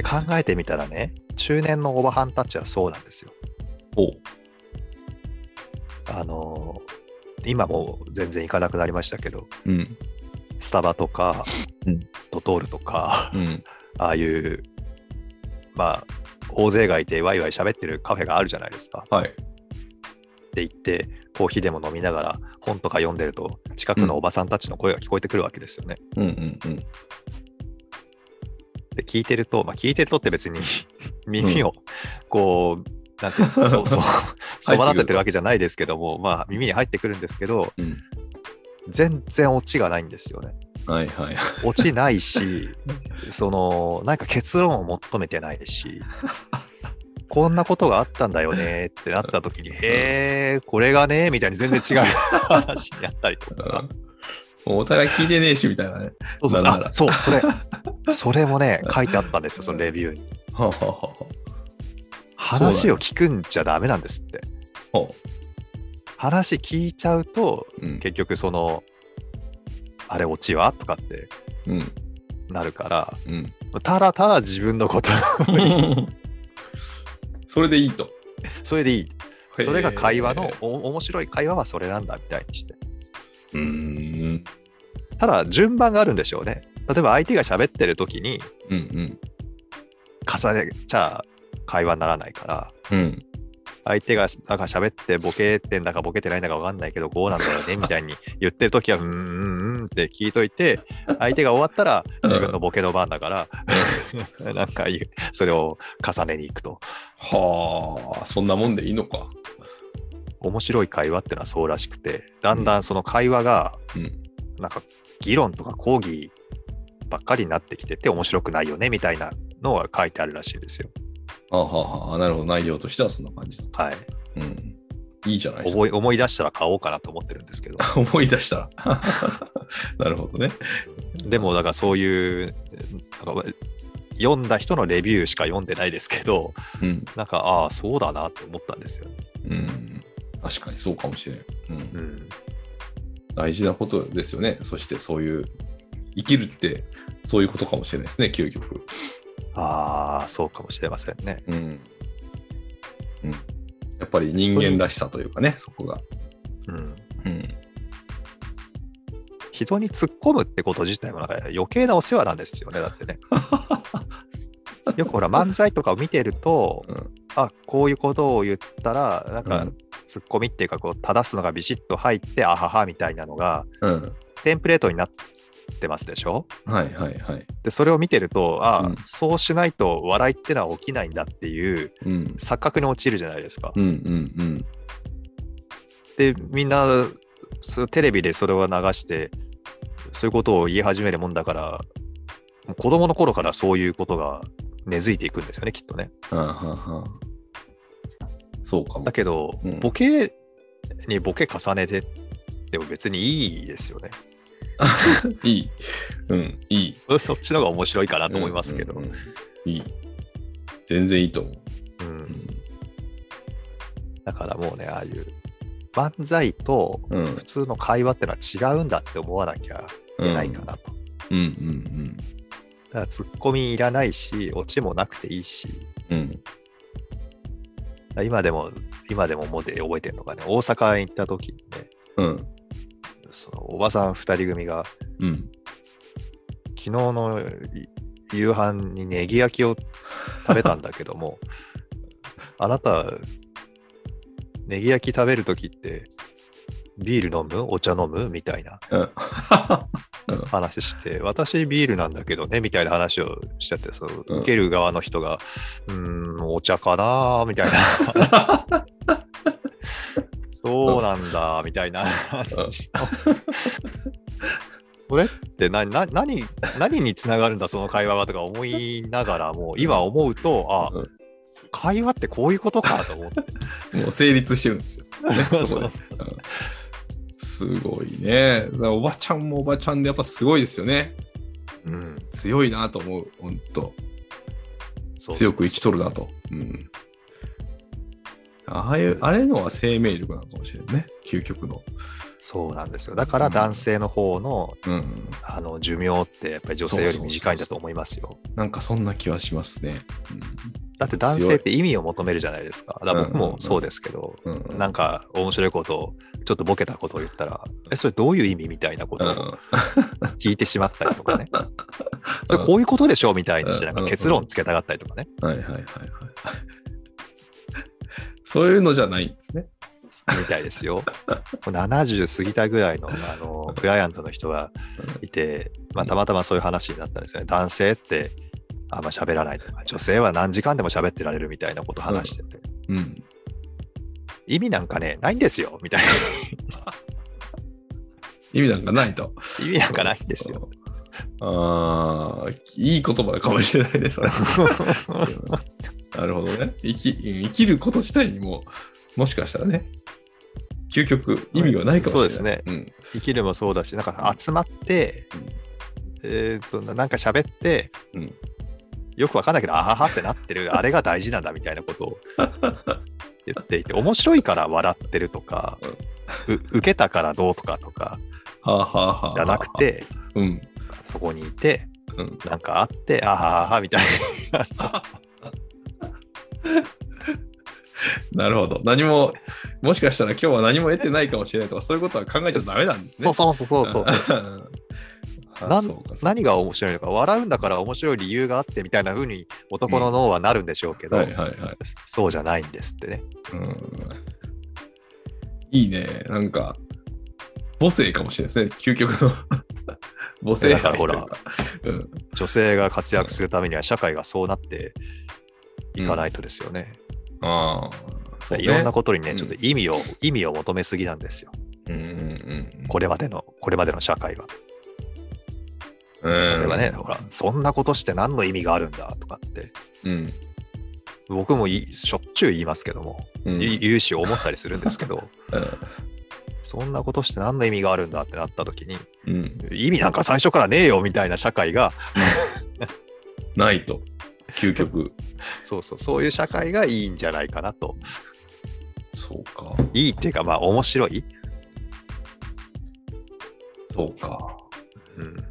で考えてみたらね、中年のおばはんたちはそうなんですよ。おうあの今もう全然行かなくなりましたけど、うん。スタバとか、うんドトールとか、うん。ああいう、まあ、大勢がいてワイワイ喋ってるカフェがあるじゃないですか。はい。って言って、コーヒーでも飲みながら本とか読んでると、近くのおばさんたちの声が聞こえてくるわけですよね。うんうんうん。で、聞いてると、まあ、聞いてるとって別に 耳を、こう、なんていうの、そう そう、そば立ててるわけじゃないですけども、まあ、耳に入ってくるんですけど、うん。全然オチがないんですよね。はいはい。オチないし、その、なんか結論を求めてないし、こんなことがあったんだよねってなった時に、へえ、これがね、みたいに全然違う話になったりとか。お互い聞いてねえしみたいなね。そうそう、それ、それもね、書いてあったんですよ、そのレビューに。話を聞くんじゃダメなんですって。話聞いちゃうと、うん。結局その、あれ、オチは？とかってうん。なるから、うん。ただただ自分のこと、それでいいと。それでいい。それが会話のお面白い会話はそれなんだみたいにして。うーん。ただ、順番があるんでしょうね。例えば相手が喋ってる時にうんうん。重ねちゃ会話にならないから、うん。相手がなんか喋ってボケてんだかボケてないんだか分かんないけど、こうなんだよねみたいに言ってる時は、うーん、うんうんって聞いといて、相手が終わったら自分のボケの番だから、なんかそれを重ねに行くと。はあ、そんなもんでいいのか。面白い会話ってのはそうらしくて、だんだんその会話が、うん。なんか議論とか講義ばっかりになってきてて面白くないよねみたいなのが書いてあるらしいんですよ。あはあはあ、なるほど。内容としてはそんな感じだ。はい。うん。いいじゃないですか。思い思い出したら買おうかなと思ってるんですけど。思い出したら。なるほどね。でも、だからそういう、なんか読んだ人のレビューしか読んでないですけど、うん。なんか、ああ、そうだなって思ったんですよね。うん。確かにそうかもしれん。うん。うん。大事なことですよね。そしてそういう、生きるってそういうことかもしれないですね、究極。ああ、そうかもしれませんね。うん。うん。やっぱり人間らしさというかね、そこが。うん。うん。人に突っ込むってこと自体もなんか余計なお世話なんですよね、だってね。よくほら、漫才とかを見てると、うんあこういうことを言ったら、なんかうん、ツッコミっていうか、こう、正すのがビシッと入って、あははみたいなのが、うん。テンプレートになってますでしょ？はいはいはい。で、それを見てると、あ、うんそうしないと笑いってのは起きないんだっていううん。錯覚に陥るじゃないですか。うんうんうん。で、みんな、テレビでそれを流して、そういうことを言い始めるもんだから、子供の頃からそういうことが根付いていくんですよね、きっとね。はあはあはあそうかもだ。けど、うんボケにボケ重ねてでも別にいいですよね。いい。うん、いい。そっちの方が面白いかなと思いますけど。うんうんうんいい。全然いいと思う。うんうんだからもうね、ああいう漫才とうん普通の会話ってのは違うんだって思わなきゃいけないかなと。うんうんだからツッコミいらないし、オチもなくていいし、うん。うん。今でも、今でももうで覚えてるのがね、大阪に行った時にね、うん。そのおばさん2人組が、うん。昨日の夕飯にネギ焼きを食べたんだけども、あなた、ネギ焼き食べるときって、ビール飲む？お茶飲む？みたいなうん。話して、私ビールなんだけどね、みたいな話をしちゃって、そううん受ける側の人が、うーん、お茶かなみたいな。そうなんだ、みたいな話を。それって何な何何につながるんだ、その会話はとか思いながらも、今思うと、あ、うん会話ってこういうことかと思って。もう成立してるんですよ。すごいね。おばちゃんもおばちゃんでやっぱすごいですよね。うん、強いなと思う。本当強く生きとるなと。うん。ああいう、あれのは生命力なのかもしれないね。究極の。そうなんですよ。だから男性の方のうん。あの寿命ってやっぱり女性より短いんだと思いますよ。なんかそんな気はしますね。だって男性って意味を求めるじゃないですか。だ僕もそうですけど、うん。うん。なんか面白いことを、ちょっとボケたことを言ったら、え、それどういう意味みたいなことを 聞いてしまったりとかね。それこういうことでしょみたいにして、なんか結論つけたがったりとかね。はいはいはいはい。そういうのじゃないんですね。みたいですよ。70過ぎたぐらいのあのクライアントの人がいて、まあ、たまたまそういう話になったんですよね。男性ってあんま喋らないとか、女性は何時間でも喋ってられるみたいなことを話してて、うん。意味なんかね、ないんですよみたいな。意味なんかないと。意味なんかないんですよ。ああ、いい言葉かもしれないです。なるほどね。生き生きること自体にも、もしかしたらね、究極意味がないかもしれない。そう生きるもそうだし、なんか集まって、えーっと、なんか喋って、うんよくわかんないけど、あははってなってる、あれが大事なんだみたいなことを言っていて、面白いから笑ってるとか、う受けたからどうとかとかじゃなく、て、うん。そこにいて、うん、なんかあって、あはははみたいな。なるほど。何も、もしかしたら今日は何も得てないかもしれないとか、そういうことは考えちゃダメなんですね。そうそうそうそうそう。何が面白いのか、笑うんだから面白い理由があってみたいな風に男の脳はなるんでしょうけど。そうじゃないんですってね。うんいいね。なんか、母性かもしれないですね。究極の 母性だからほらうん。女性が活躍するためには社会がそうなっていかないとですよね。ああ、そうね。いろんなことにね、うんちょっと意味を、意味を求めすぎなんですよ。うんうんうん。これまでの、これまでの社会は。うん、例えばね、ほら、そんなことして何の意味があるんだとかって、うん。僕もいしょっちゅう言いますけども、うん。い言うし思ったりするんですけど、そんなことして何の意味があるんだってなった時に、うん。意味なんか最初からねえよみたいな社会が、ないと。究極。そうそう、そういう社会がいいんじゃないかなと。そうか。いいっていうか、まあ面白い。そうか。うん、